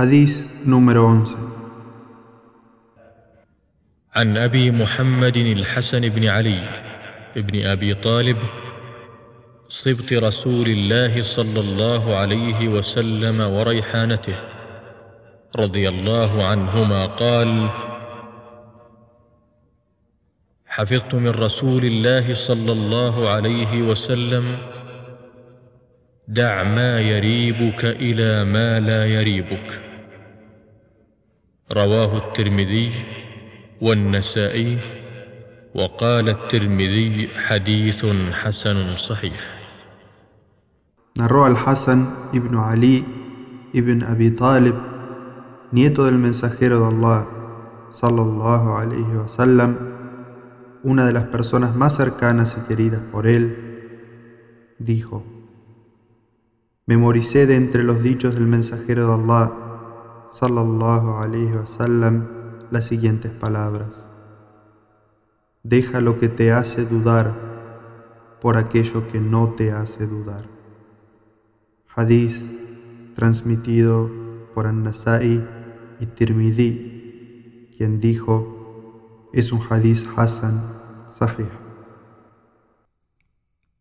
Hadís número 11 عن أبي محمد الحسن بن علي بن أبي طالب صبط رسول الله صلى الله عليه وسلم وريحانته رضي الله عنهما قال حفظت من رسول الله صلى الله عليه وسلم دع ما يريبك إلى ما لا يريبك. رواه الترمذي والنسائي وقال الترمذي حديث حسن صحيح Narró al Hassan ibn Ali ibn Abi Talib, nieto del mensajero de Allah, sallallahu alayhi wa sallam, una de las personas más cercanas y queridas por él, dijo: Memoricé de entre los dichos del mensajero de Allah, sallallahu alayhi wa sallam, las siguientes palabras: Deja lo que te hace dudar por aquello que no te hace dudar. Hadís transmitido por An-Nasai y Tirmidhi, quien dijo: Es un hadís Hassan Sahih.